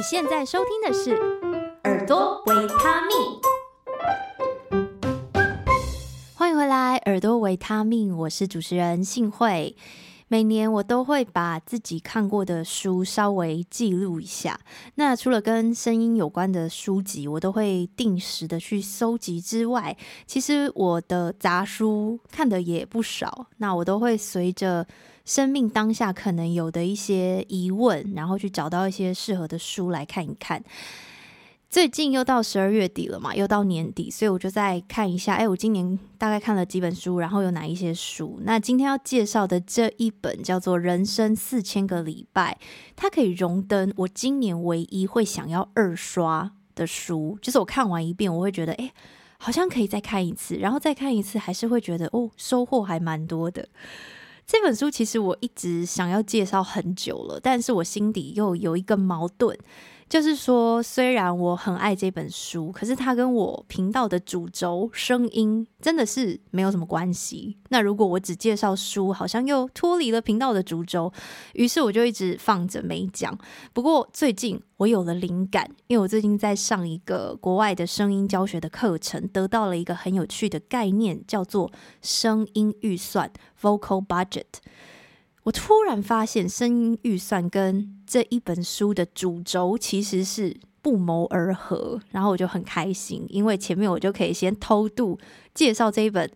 你现在收听的是《耳朵维他命》，欢迎回来，《耳朵维他命》，我是主持人幸慧。每年我都会把自己看过的书稍微记录一下。那除了跟声音有关的书籍，我都会定时的去搜集之外，其实我的杂书看的也不少。那我都会随着生命当下可能有的一些疑问，然后去找到一些适合的书来看一看。最近又到十二月底了嘛，又到年底，所以我就再看一下，哎，我今年大概看了几本书，然后有哪一些书？那今天要介绍的这一本叫做《人生四千个礼拜》，它可以荣登我今年唯一会想要二刷的书，就是我看完一遍，我会觉得，哎，好像可以再看一次，然后再看一次，还是会觉得，哦，收获还蛮多的。这本书其实我一直想要介绍很久了，但是我心底又有一个矛盾。就是说，虽然我很爱这本书，可是它跟我频道的主轴声音真的是没有什么关系。那如果我只介绍书，好像又脱离了频道的主轴，于是我就一直放着没讲。不过最近我有了灵感，因为我最近在上一个国外的声音教学的课程，得到了一个很有趣的概念，叫做声音预算 （vocal budget）。我突然发现，声音预算跟这一本书的主轴其实是不谋而合，然后我就很开心，因为前面我就可以先偷渡介绍这一本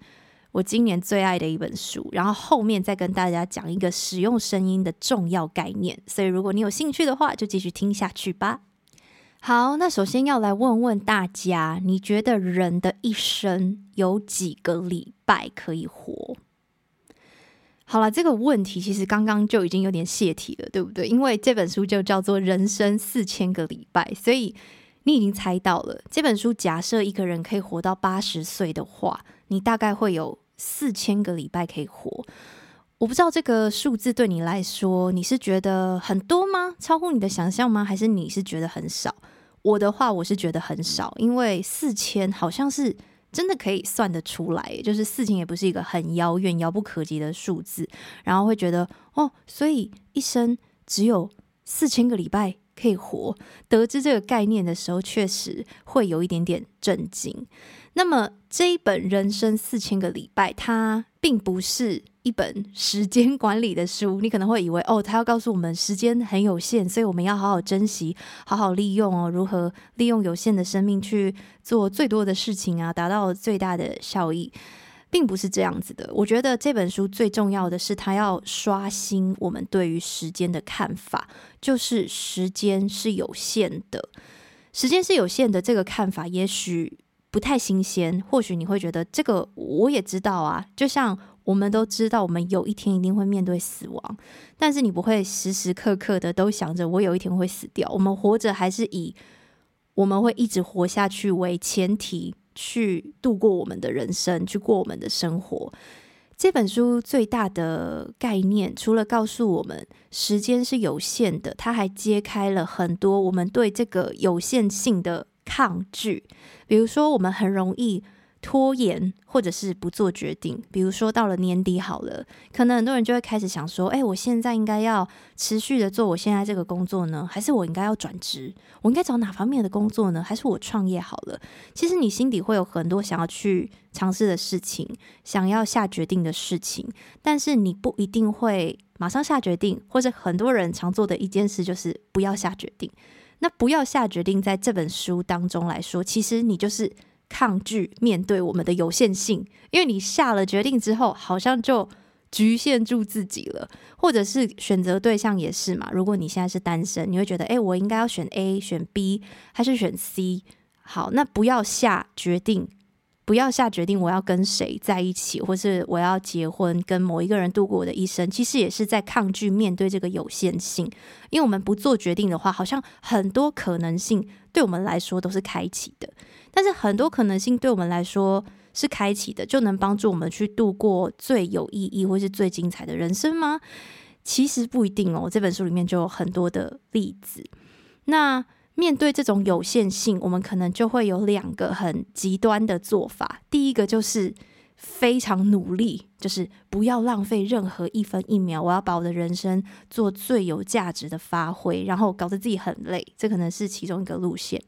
我今年最爱的一本书，然后后面再跟大家讲一个使用声音的重要概念。所以如果你有兴趣的话，就继续听下去吧。好，那首先要来问问大家，你觉得人的一生有几个礼拜可以活？好了，这个问题其实刚刚就已经有点泄题了，对不对？因为这本书就叫做《人生四千个礼拜》，所以你已经猜到了。这本书假设一个人可以活到八十岁的话，你大概会有四千个礼拜可以活。我不知道这个数字对你来说，你是觉得很多吗？超乎你的想象吗？还是你是觉得很少？我的话，我是觉得很少，因为四千好像是。真的可以算得出来，就是四千也不是一个很遥远、遥不可及的数字，然后会觉得哦，所以一生只有四千个礼拜可以活。得知这个概念的时候，确实会有一点点震惊。那么这一本《人生四千个礼拜》，它并不是一本时间管理的书。你可能会以为，哦，他要告诉我们时间很有限，所以我们要好好珍惜、好好利用哦，如何利用有限的生命去做最多的事情啊，达到最大的效益，并不是这样子的。我觉得这本书最重要的是，它要刷新我们对于时间的看法，就是时间是有限的，时间是有限的这个看法，也许。不太新鲜，或许你会觉得这个我也知道啊，就像我们都知道，我们有一天一定会面对死亡，但是你不会时时刻刻的都想着我有一天会死掉。我们活着还是以我们会一直活下去为前提去度过我们的人生，去过我们的生活。这本书最大的概念，除了告诉我们时间是有限的，它还揭开了很多我们对这个有限性的抗拒，比如说我们很容易拖延，或者是不做决定。比如说到了年底好了，可能很多人就会开始想说：“哎，我现在应该要持续的做我现在这个工作呢，还是我应该要转职？我应该找哪方面的工作呢？还是我创业好了？”其实你心底会有很多想要去尝试的事情，想要下决定的事情，但是你不一定会马上下决定，或者很多人常做的一件事就是不要下决定。那不要下决定，在这本书当中来说，其实你就是抗拒面对我们的有限性，因为你下了决定之后，好像就局限住自己了，或者是选择对象也是嘛。如果你现在是单身，你会觉得，诶，我应该要选 A、选 B 还是选 C？好，那不要下决定。不要下决定，我要跟谁在一起，或是我要结婚，跟某一个人度过我的一生，其实也是在抗拒面对这个有限性。因为我们不做决定的话，好像很多可能性对我们来说都是开启的。但是很多可能性对我们来说是开启的，就能帮助我们去度过最有意义或是最精彩的人生吗？其实不一定哦。这本书里面就有很多的例子。那。面对这种有限性，我们可能就会有两个很极端的做法。第一个就是非常努力，就是不要浪费任何一分一秒。我要把我的人生做最有价值的发挥，然后搞得自己很累。这可能是其中一个路线。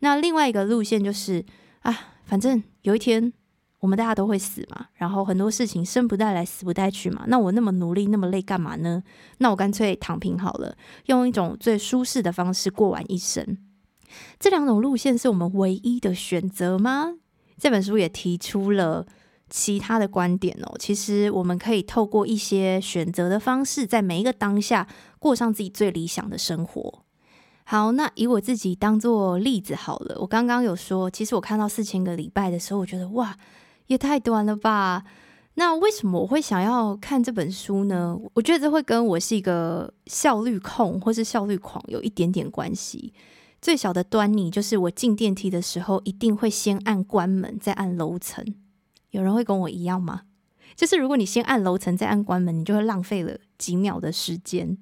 那另外一个路线就是啊，反正有一天我们大家都会死嘛，然后很多事情生不带来，死不带去嘛。那我那么努力，那么累，干嘛呢？那我干脆躺平好了，用一种最舒适的方式过完一生。这两种路线是我们唯一的选择吗？这本书也提出了。其他的观点哦，其实我们可以透过一些选择的方式，在每一个当下过上自己最理想的生活。好，那以我自己当做例子好了。我刚刚有说，其实我看到四千个礼拜的时候，我觉得哇，也太短了吧。那为什么我会想要看这本书呢？我觉得这会跟我是一个效率控或是效率狂有一点点关系。最小的端倪就是，我进电梯的时候，一定会先按关门，再按楼层。有人会跟我一样吗？就是如果你先按楼层再按关门，你就会浪费了几秒的时间。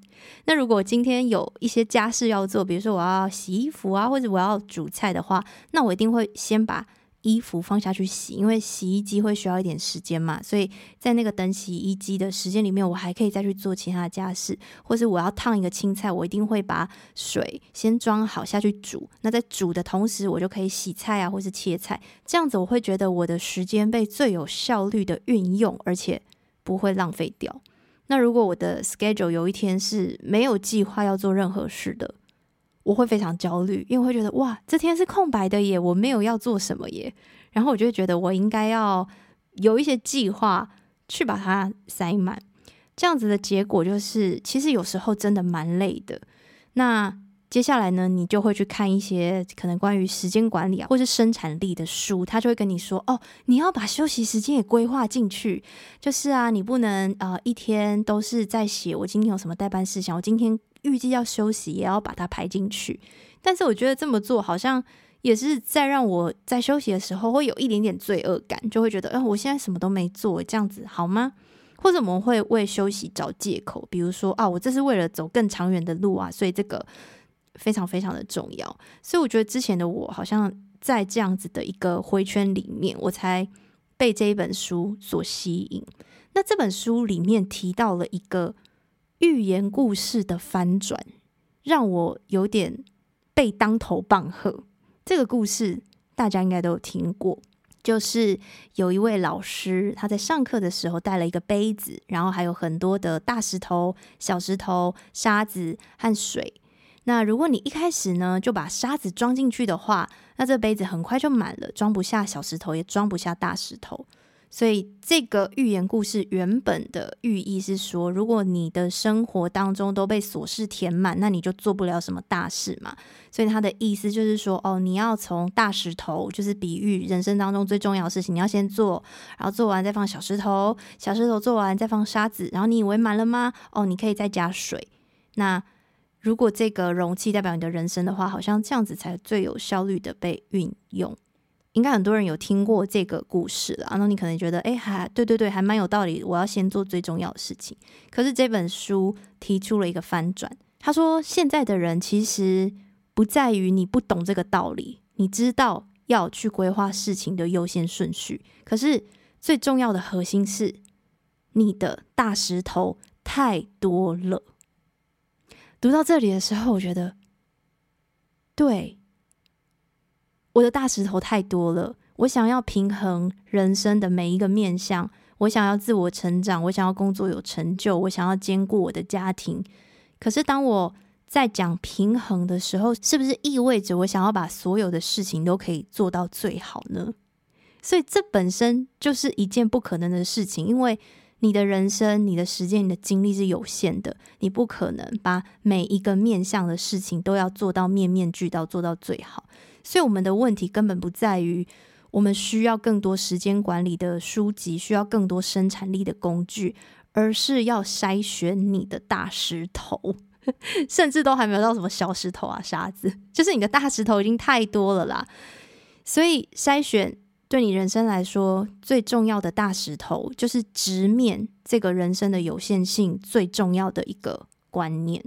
那如果今天有一些家事要做，比如说我要洗衣服啊，或者我要煮菜的话，那我一定会先把衣服放下去洗，因为洗衣机会需要一点时间嘛，所以在那个等洗衣机的时间里面，我还可以再去做其他的家事，或是我要烫一个青菜，我一定会把水先装好下去煮。那在煮的同时，我就可以洗菜啊，或是切菜，这样子我会觉得我的时间被最有效率的运用，而且不会浪费掉。那如果我的 schedule 有一天是没有计划要做任何事的，我会非常焦虑，因为我会觉得哇，这天是空白的耶，我没有要做什么耶。然后我就会觉得我应该要有一些计划去把它塞满。这样子的结果就是，其实有时候真的蛮累的。那接下来呢，你就会去看一些可能关于时间管理啊，或是生产力的书，他就会跟你说哦，你要把休息时间也规划进去。就是啊，你不能啊、一天都是在写我今天有什么待办事项，我今天。预计要休息，也要把它排进去。但是我觉得这么做好像也是在让我在休息的时候会有一点点罪恶感，就会觉得，哎、我现在什么都没做，这样子好吗？或者我们会为休息找借口，比如说啊，我这是为了走更长远的路啊，所以这个非常非常的重要。所以我觉得之前的我好像在这样子的一个回圈里面，我才被这一本书所吸引。那这本书里面提到了一个。寓言故事的翻转让我有点被当头棒喝。这个故事大家应该都有听过，就是有一位老师，他在上课的时候带了一个杯子，然后还有很多的大石头、小石头、沙子和水。那如果你一开始呢就把沙子装进去的话，那这杯子很快就满了，装不下小石头，也装不下大石头。所以，这个寓言故事原本的寓意是说，如果你的生活当中都被琐事填满，那你就做不了什么大事嘛。所以，他的意思就是说，哦，你要从大石头，就是比喻人生当中最重要的事情，你要先做，然后做完再放小石头，小石头做完再放沙子，然后你以为满了吗？哦，你可以再加水。那如果这个容器代表你的人生的话，好像这样子才最有效率的被运用。应该很多人有听过这个故事了，然后你可能觉得，哎，还对对对，还蛮有道理。我要先做最重要的事情。可是这本书提出了一个翻转，他说，现在的人其实不在于你不懂这个道理，你知道要去规划事情的优先顺序。可是最重要的核心是，你的大石头太多了。读到这里的时候，我觉得，对。我的大石头太多了，我想要平衡人生的每一个面向，我想要自我成长，我想要工作有成就，我想要兼顾我的家庭。可是当我在讲平衡的时候，是不是意味着我想要把所有的事情都可以做到最好呢？所以这本身就是一件不可能的事情，因为你的人生、你的时间、你的精力是有限的，你不可能把每一个面向的事情都要做到面面俱到，做到最好。所以我们的问题根本不在于我们需要更多时间管理的书籍，需要更多生产力的工具，而是要筛选你的大石头，甚至都还没有到什么小石头啊、沙子，就是你的大石头已经太多了啦。所以筛选对你人生来说最重要的大石头，就是直面这个人生的有限性最重要的一个观念。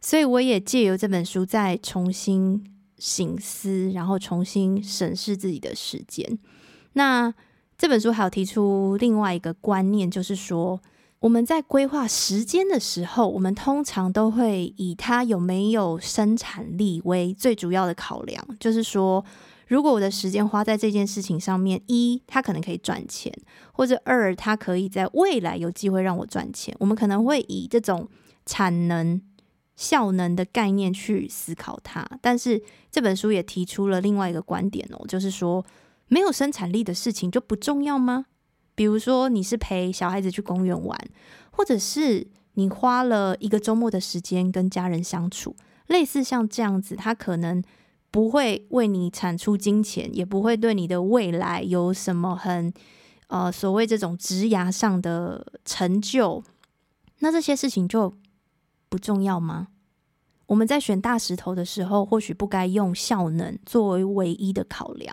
所以我也借由这本书再重新。醒思，然后重新审视自己的时间。那这本书还有提出另外一个观念，就是说我们在规划时间的时候，我们通常都会以它有没有生产力为最主要的考量。就是说，如果我的时间花在这件事情上面，一，它可能可以赚钱，或者二，它可以在未来有机会让我赚钱，我们可能会以这种产能、效能的概念去思考它。但是这本书也提出了另外一个观点哦，就是说。没有生产力的事情就不重要吗？比如说，你是陪小孩子去公园玩，或者是你花了一个周末的时间跟家人相处，类似像这样子，它可能不会为你产出金钱，也不会对你的未来有什么很呃所谓这种职涯上的成就。那这些事情就不重要吗？我们在选大石头的时候，或许不该用效能作为唯一的考量。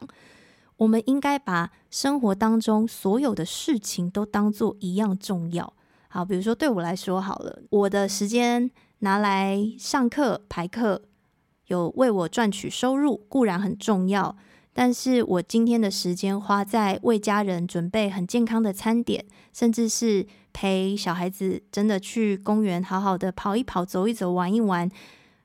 我们应该把生活当中所有的事情都当做一样重要。好，比如说对我来说，好了，我的时间拿来上课排课，有为我赚取收入固然很重要，但是我今天的时间花在为家人准备很健康的餐点，甚至是陪小孩子真的去公园好好的跑一跑、走一走、玩一玩，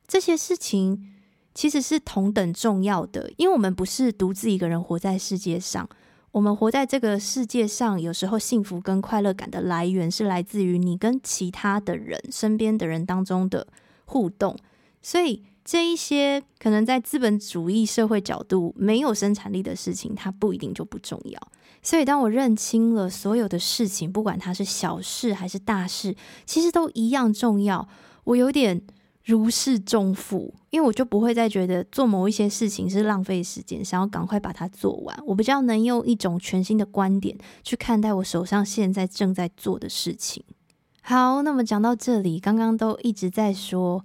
这些事情。其实是同等重要的，因为我们不是独自一个人活在世界上。我们活在这个世界上，有时候幸福跟快乐感的来源是来自于你跟其他的人、身边的人当中的互动。所以，这一些可能在资本主义社会角度没有生产力的事情，它不一定就不重要。所以，当我认清了所有的事情，不管它是小事还是大事，其实都一样重要。我有点。如释重负，因为我就不会再觉得做某一些事情是浪费时间，想要赶快把它做完。我比较能用一种全新的观点去看待我手上现在正在做的事情。好，那么讲到这里，刚刚都一直在说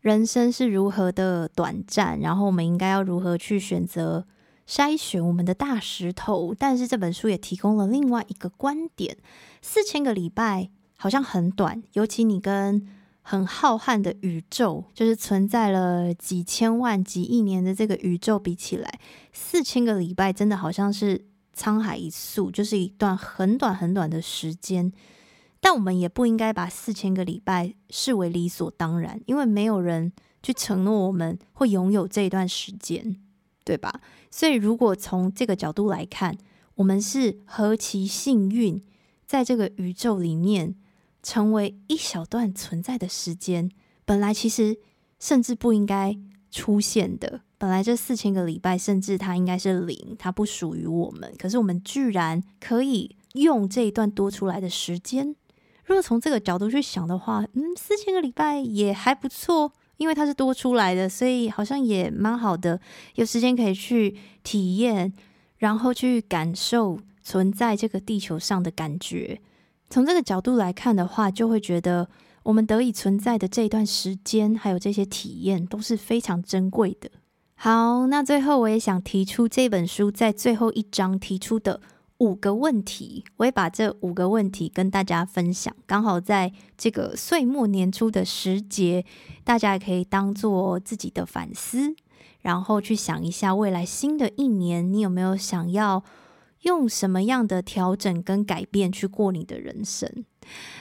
人生是如何的短暂，然后我们应该要如何去选择筛选我们的大石头。但是这本书也提供了另外一个观点：四千个礼拜好像很短，尤其你跟很浩瀚的宇宙，就是存在了几千万、几亿年的这个宇宙比起来，四千个礼拜真的好像是沧海一粟，就是一段很短很短的时间。但我们也不应该把四千个礼拜视为理所当然，因为没有人去承诺我们会拥有这一段时间，对吧？所以，如果从这个角度来看，我们是何其幸运，在这个宇宙里面。成为一小段存在的时间，本来其实甚至不应该出现的。本来这四千个礼拜，甚至它应该是零，它不属于我们。可是我们居然可以用这一段多出来的时间。如果从这个角度去想的话，嗯，四千个礼拜也还不错，因为它是多出来的，所以好像也蛮好的。有时间可以去体验，然后去感受存在这个地球上的感觉。从这个角度来看的话，就会觉得我们得以存在的这段时间，还有这些体验都是非常珍贵的。好，那最后我也想提出这本书在最后一章提出的五个问题，我也把这五个问题跟大家分享。刚好在这个岁末年初的时节，大家也可以当做自己的反思，然后去想一下未来新的一年，你有没有想要用什么样的调整跟改变去过你的人生？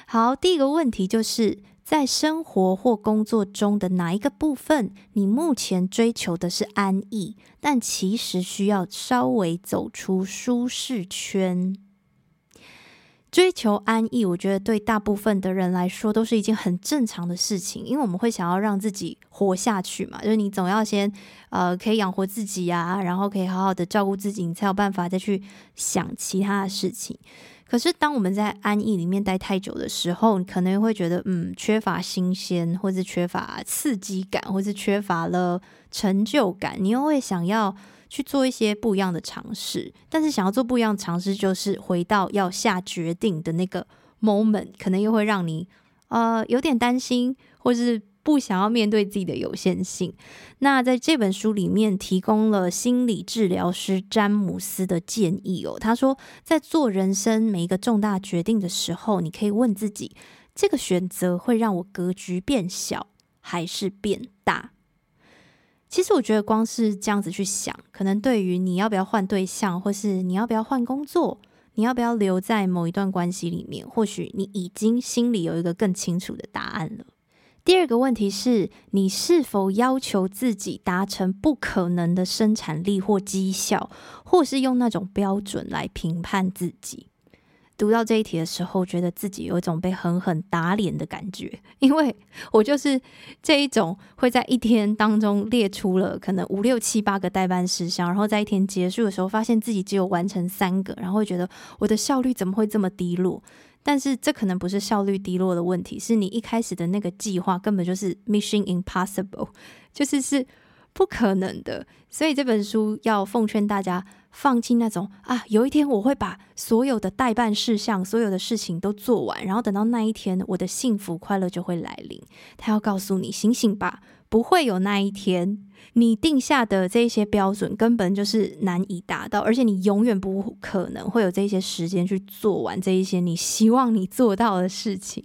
好，第一个问题就是在生活或工作中的哪一个部分，你目前追求的是安逸，但其实需要稍微走出舒适圈。追求安逸，我觉得对大部分的人来说都是一件很正常的事情，因为我们会想要让自己活下去嘛，就是你总要先呃可以养活自己啊，然后可以好好的照顾自己，你才有办法再去想其他的事情。可是当我们在安逸里面待太久的时候，你可能会觉得嗯缺乏新鲜，或是缺乏刺激感，或是缺乏了成就感，你又会想要。去做一些不一样的尝试，但是想要做不一样的尝试，就是回到要下决定的那个 moment，可能又会让你呃有点担心，或是不想要面对自己的有限性。那在这本书里面提供了心理治疗师詹姆斯的建议哦，他说在做人生每一个重大决定的时候，你可以问自己：这个选择会让我格局变小，还是变大？其实我觉得，光是这样子去想，可能对于你要不要换对象，或是你要不要换工作，你要不要留在某一段关系里面？或许你已经心里有一个更清楚的答案了。第二个问题是，你是否要求自己达成不可能的生产力或绩效，或是用那种标准来评判自己？读到这一题的时候，觉得自己有一种被狠狠打脸的感觉，因为我就是这一种会在一天当中列出了可能五六七八个待办事项，然后在一天结束的时候，发现自己只有完成三个，然后会觉得我的效率怎么会这么低落？但是这可能不是效率低落的问题，是你一开始的那个计划根本就是 Mission Impossible，就是是不可能的。所以这本书要奉劝大家，放弃那种啊，有一天我会把所有的待办事项、所有的事情都做完，然后等到那一天，我的幸福快乐就会来临。他要告诉你，醒醒吧，不会有那一天。你定下的这些标准根本就是难以达到，而且你永远不可能会有这些时间去做完这一些你希望你做到的事情。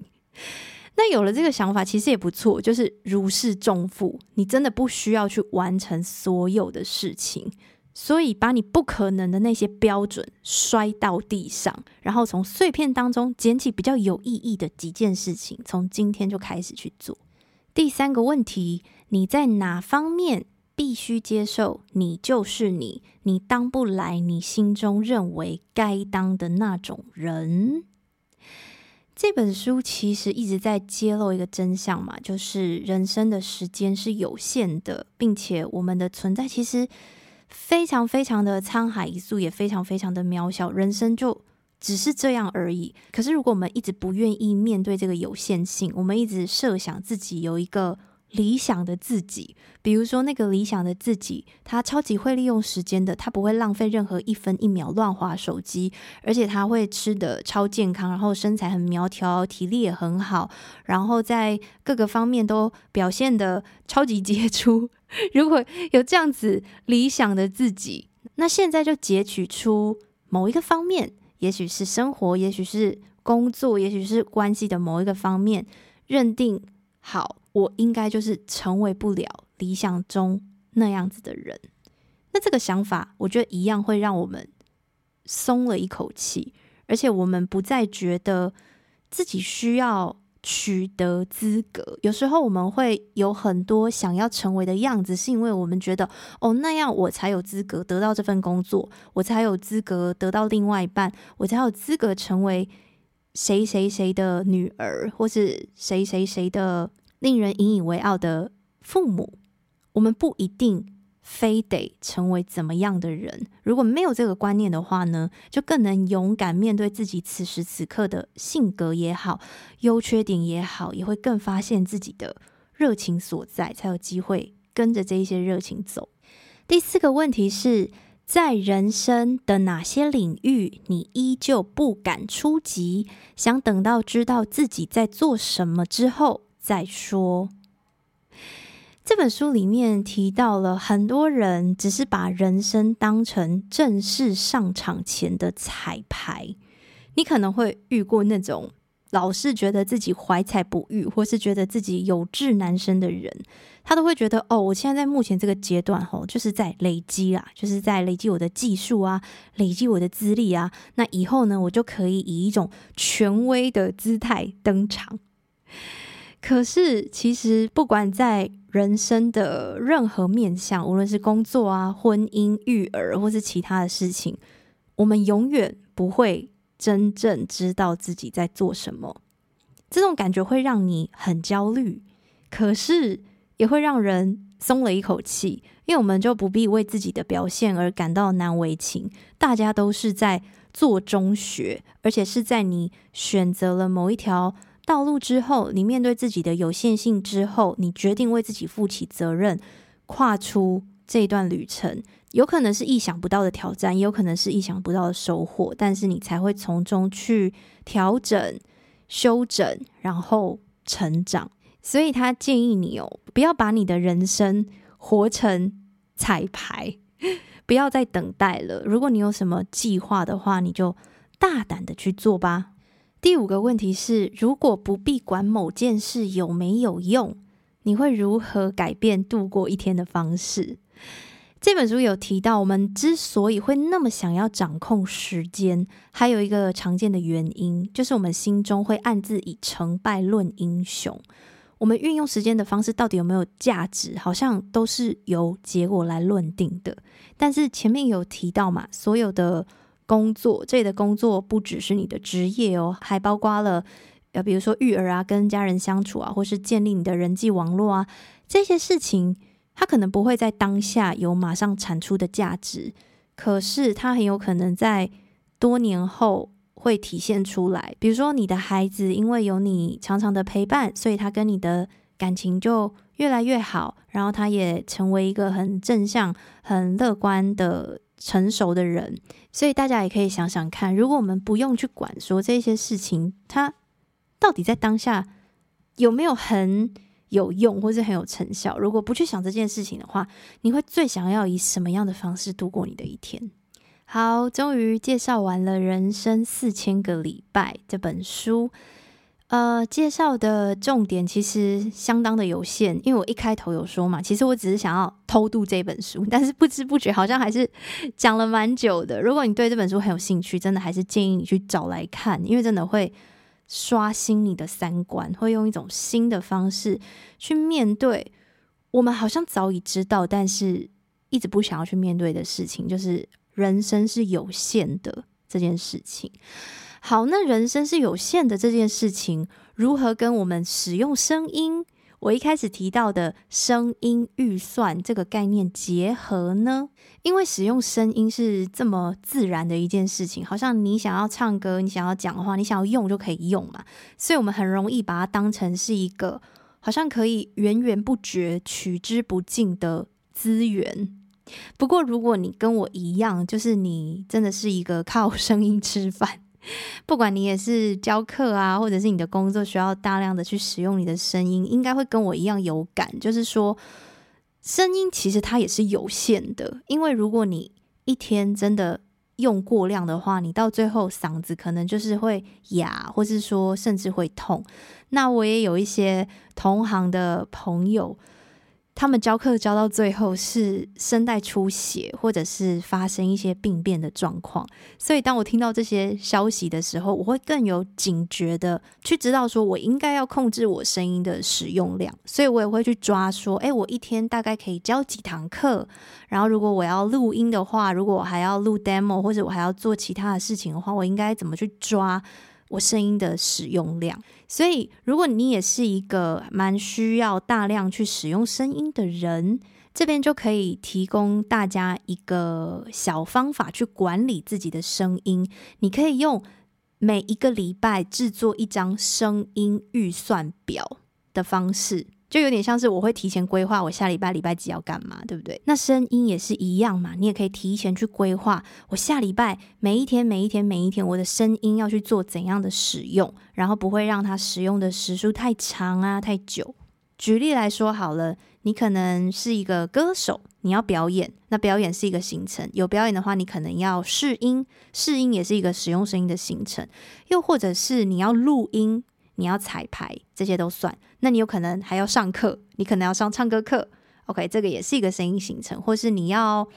那有了这个想法，其实也不错，就是如释重负。你真的不需要去完成所有的事情，所以把你不可能的那些标准摔到地上，然后从碎片当中捡起比较有意义的几件事情，从今天就开始去做。第三个问题。你在哪方面必须接受你就是你，你当不来你心中认为该当的那种人？这本书其实一直在揭露一个真相嘛，就是人生的时间是有限的，并且我们的存在其实非常非常的沧海一粟，也非常非常的渺小，人生就只是这样而已。可是如果我们一直不愿意面对这个有限性，我们一直设想自己有一个。理想的自己，比如说那个理想的自己，他超级会利用时间的，他不会浪费任何一分一秒乱滑手机，而且他会吃得超健康，然后身材很苗条，体力也很好，然后在各个方面都表现得超级杰出。如果有这样子理想的自己，那现在就截取出某一个方面，也许是生活，也许是工作，也许是关系的某一个方面，认定好。我应该就是成为不了理想中那样子的人。那这个想法，我觉得一样会让我们松了一口气，而且我们不再觉得自己需要取得资格。有时候我们会有很多想要成为的样子，是因为我们觉得哦，那样我才有资格得到这份工作，我才有资格得到另外一半，我才有资格成为谁谁谁的女儿，或是谁谁谁的。令人引以为傲的父母，我们不一定非得成为怎么样的人。如果没有这个观念的话呢，就更能勇敢面对自己此时此刻的性格也好，优缺点也好，也会更发现自己的热情所在，才有机会跟着这一些热情走。第四个问题是在人生的哪些领域，你依旧不敢出击，想等到知道自己在做什么之后。再说，这本书里面提到了很多人只是把人生当成正式上场前的彩排。你可能会遇过那种老是觉得自己怀才不遇，或是觉得自己有志难伸的人，他都会觉得哦，我现在在目前这个阶段，吼，就是在累积啦，就是在累积我的技术啊，累积我的资历啊。那以后呢，我就可以以一种权威的姿态登场。可是，其实不管在人生的任何面向，无论是工作啊、婚姻、育儿，或是其他的事情，我们永远不会真正知道自己在做什么。这种感觉会让你很焦虑，可是也会让人松了一口气，因为我们就不必为自己的表现而感到难为情。大家都是在做中学，而且是在你选择了某一条。道路之后，你面对自己的有限性之后，你决定为自己负起责任，跨出这段旅程，有可能是意想不到的挑战，也有可能是意想不到的收获，但是你才会从中去调整、修整，然后成长。所以他建议你哦，不要把你的人生活成彩排，不要再等待了。如果你有什么计划的话，你就大胆的去做吧。第五个问题是：如果不必管某件事有没有用，你会如何改变度过一天的方式？这本书有提到，我们之所以会那么想要掌控时间，还有一个常见的原因，就是我们心中会暗自以成败论英雄。我们运用时间的方式到底有没有价值，好像都是由结果来论定的。但是前面有提到嘛，所有的工作，这里的工作不只是你的职业哦，还包括了呃，比如说育儿啊，跟家人相处啊，或是建立你的人际网络啊，这些事情。它可能不会在当下有马上产出的价值，可是它很有可能在多年后会体现出来。比如说，你的孩子因为有你常常的陪伴，所以他跟你的感情就越来越好，然后他也成为一个很正向、很乐观的成熟的人。所以大家也可以想想看，如果我们不用去管说这些事情，它到底在当下有没有很有用，或是很有成效。如果不去想这件事情的话，你会最想要以什么样的方式度过你的一天？好，终于介绍完了《人生四千个礼拜》这本书。呃，介绍的重点其实相当的有限，因为我一开头有说嘛，其实我只是想要偷渡这本书，但是不知不觉好像还是讲了蛮久的。如果你对这本书很有兴趣，真的还是建议你去找来看，因为真的会。刷新你的三观，会用一种新的方式去面对我们好像早已知道，但是一直不想要去面对的事情，就是人生是有限的这件事情。好，那人生是有限的这件事情，如何跟我们使用声音？我一开始提到的声音预算这个概念结合呢？因为使用声音是这么自然的一件事情，好像你想要唱歌，你想要讲话，你想要用就可以用嘛，所以我们很容易把它当成是一个好像可以源源不绝、取之不尽的资源。不过，如果你跟我一样，就是你真的是一个靠 声音吃饭。不管你也是教课啊，或者是你的工作需要大量的去使用你的声音，应该会跟我一样有感，就是说，声音其实它也是有限的，因为如果你一天真的用过量的话，你到最后嗓子可能就是会哑，或是说甚至会痛。那我也有一些同行的朋友。他们教课教到最后是声带出血，或者是发生一些病变的状况。所以当我听到这些消息的时候，我会更有警觉的去知道说，我应该要控制我声音的使用量。所以我也会去抓说，诶，我一天大概可以教几堂课。然后如果我要录音的话，如果我还要录 demo，或者我还要做其他的事情的话，我应该怎么去抓？我声音的使用量，所以如果你也是一个蛮需要大量去使用声音的人，这边就可以提供大家一个小方法去管理自己的声音。你可以用每一个礼拜制作一张声音预算表的方式。就有点像是我会提前规划我下礼拜礼拜几要干嘛，对不对？那声音也是一样嘛，你也可以提前去规划我下礼拜每一天、每一天、每一天，我的声音要去做怎样的使用，然后不会让它使用的时数太长啊、太久。举例来说好了，你可能是一个歌手，你要表演，那表演是一个行程。有表演的话，你可能要试音，试音也是一个使用声音的行程。又或者是你要录音。你要彩排，这些都算。那你有可能还要上课，你可能要上唱歌课。OK，这个也是一个声音行程，或是你要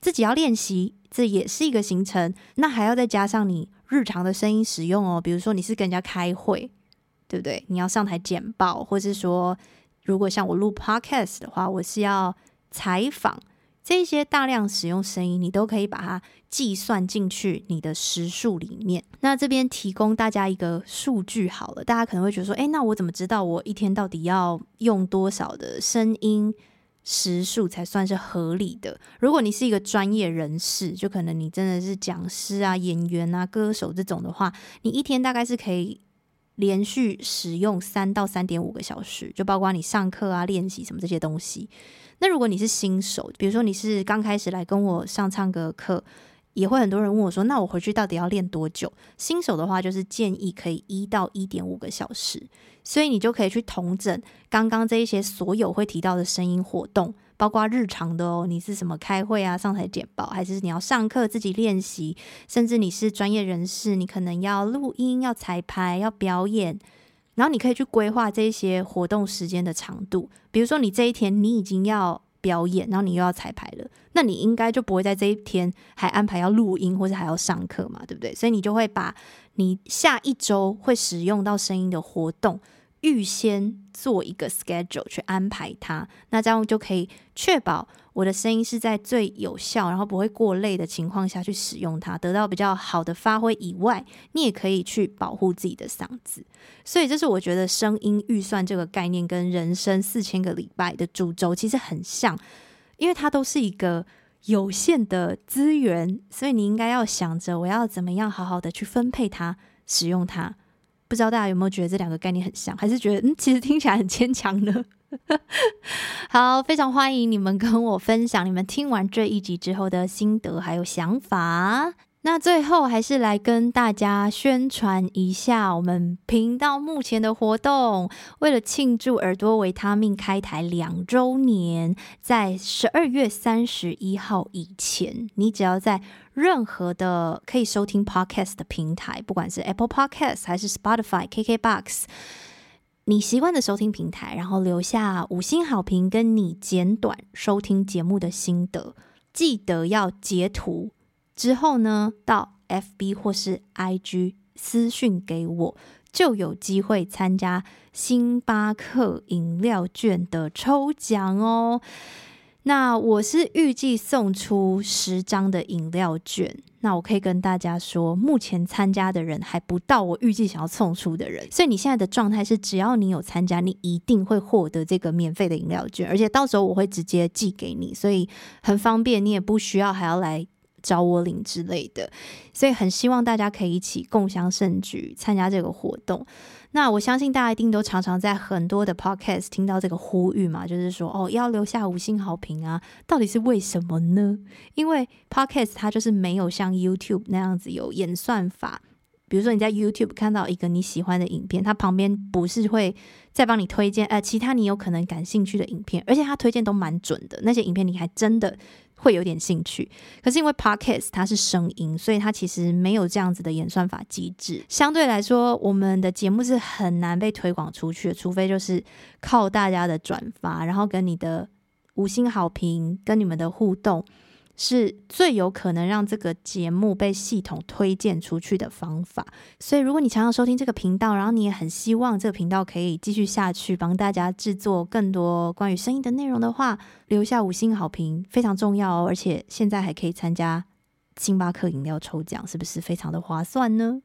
自己要练习，这也是一个行程。那还要再加上你日常的声音使用哦，比如说你是跟人家开会，对不对？你要上台简报，或是说，如果像我录 Podcast 的话，我是要采访。这些大量使用声音，你都可以把它计算进去你的时数里面。那这边提供大家一个数据好了，大家可能会觉得说，诶，那我怎么知道我一天到底要用多少的声音时数才算是合理的？如果你是一个专业人士，就可能你真的是讲师啊、演员啊、歌手这种的话，你一天大概是可以连续使用三到三点五个小时，就包括你上课啊、练习什么这些东西。那如果你是新手，比如说你是刚开始来跟我上唱歌课，也会很多人问我说：“那我回去到底要练多久？”新手的话，就是建议可以一到一点五个小时，所以你就可以去统整刚刚这一些所有会提到的声音活动，包括日常的哦，你是什么开会啊、上台简报，还是你要上课自己练习，甚至你是专业人士，你可能要录音、要彩排、要表演。然后你可以去规划这些活动时间的长度，比如说你这一天你已经要表演，然后你又要彩排了，那你应该就不会在这一天还安排要录音或者还要上课嘛，对不对？所以你就会把你下一周会使用到声音的活动。预先做一个 schedule 去安排它，那这样就可以确保我的声音是在最有效，然后不会过累的情况下去使用它，得到比较好的发挥以外，你也可以去保护自己的嗓子。所以，这是我觉得声音预算这个概念跟人生四千个礼拜的主轴其实很像，因为它都是一个有限的资源，所以你应该要想着我要怎么样好好的去分配它，使用它。不知道大家有没有觉得这两个概念很像，还是觉得嗯，其实听起来很牵强呢？好，非常欢迎你们跟我分享你们听完这一集之后的心得还有想法。那最后还是来跟大家宣传一下我们频道目前的活动。为了庆祝耳朵维他命开台两周年，在十二月三十一号以前，你只要在任何的可以收听 Podcast 的平台，不管是 Apple Podcast 还是 Spotify、KKBox，你习惯的收听平台，然后留下五星好评，跟你简短收听节目的心得，记得要截图。之后呢，到 FB 或是 IG 私讯给我，就有机会参加星巴克饮料券的抽奖哦。那我是预计送出十张的饮料券。那我可以跟大家说，目前参加的人还不到我预计想要送出的人，所以你现在的状态是，只要你有参加，你一定会获得这个免费的饮料券，而且到时候我会直接寄给你，所以很方便，你也不需要还要来。找我领之类的，所以很希望大家可以一起共享盛举，参加这个活动。那我相信大家一定都常常在很多的 podcast 听到这个呼吁嘛，就是说哦，要留下五星好评啊，到底是为什么呢？因为 podcast 它就是没有像 YouTube 那样子有演算法，比如说你在 YouTube 看到一个你喜欢的影片，它旁边不是会再帮你推荐呃其他你有可能感兴趣的影片，而且它推荐都蛮准的，那些影片你还真的。会有点兴趣，可是因为 Podcast 它是声音，所以它其实没有这样子的演算法机制。相对来说，我们的节目是很难被推广出去的，除非就是靠大家的转发，然后跟你的五星好评，跟你们的互动。是最有可能让这个节目被系统推荐出去的方法。所以，如果你常常收听这个频道，然后你也很希望这个频道可以继续下去，帮大家制作更多关于声音的内容的话，留下五星好评非常重要哦。而且现在还可以参加星巴克饮料抽奖，是不是非常的划算呢？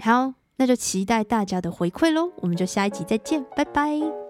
好，那就期待大家的回馈喽。我们就下一集再见，拜拜。